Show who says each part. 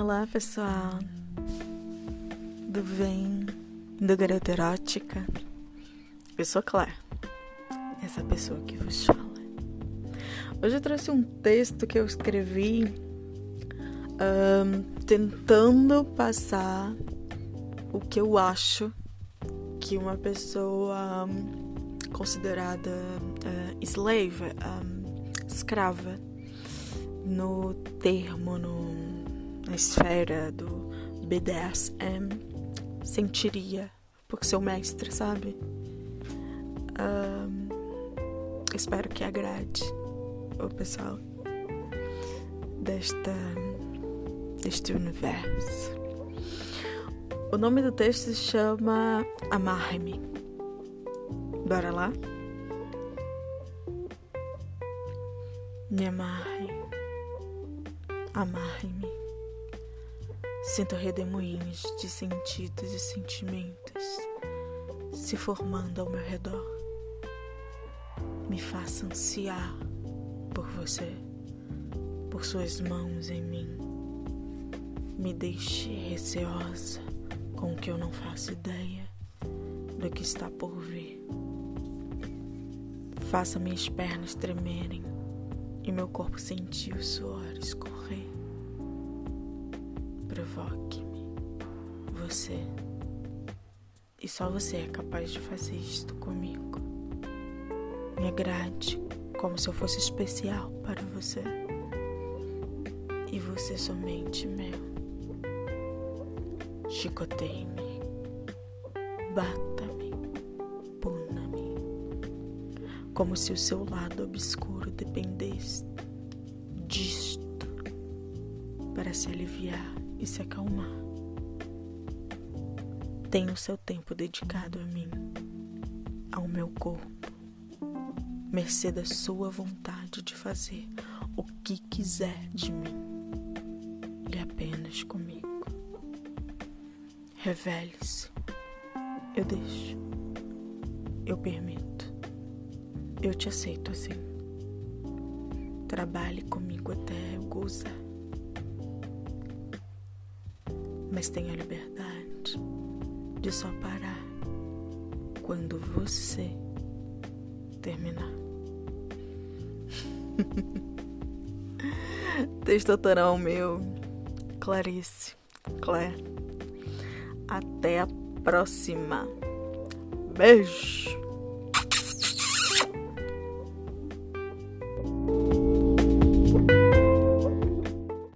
Speaker 1: Olá, pessoal do Vem, do Garota Erótica. Eu sou Claire, essa pessoa que vos fala. Hoje eu trouxe um texto que eu escrevi um, tentando passar o que eu acho que uma pessoa um, considerada uh, slave, um, escrava, no termo, no, na esfera do BDSM, sentiria por seu mestre, sabe? Um, espero que agrade o pessoal desta, deste universo. O nome do texto se chama Amarre-me. Bora lá? Me amarre, amarre-me. Sinto redemoinhos de sentidos e sentimentos se formando ao meu redor. Me faça ansiar por você, por suas mãos em mim. Me deixe receosa com o que eu não faço ideia do que está por vir. Faça minhas pernas tremerem e meu corpo sentir o suor escorrer. Provoque-me, você. E só você é capaz de fazer isto comigo. Me agrade como se eu fosse especial para você. E você somente meu. Chicoteie-me, bata-me, puna-me, como se o seu lado obscuro dependesse disto para se aliviar e se acalmar. Tenha o seu tempo dedicado a mim, ao meu corpo mercê da sua vontade de fazer o que quiser de mim e apenas comigo. Revele-se. Eu deixo. Eu permito. Eu te aceito assim. Trabalhe comigo até eu gozar. Mas tenha liberdade de só parar quando você terminar. Texto autoral meu, Clarice, Claire. Até a próxima. Beijo!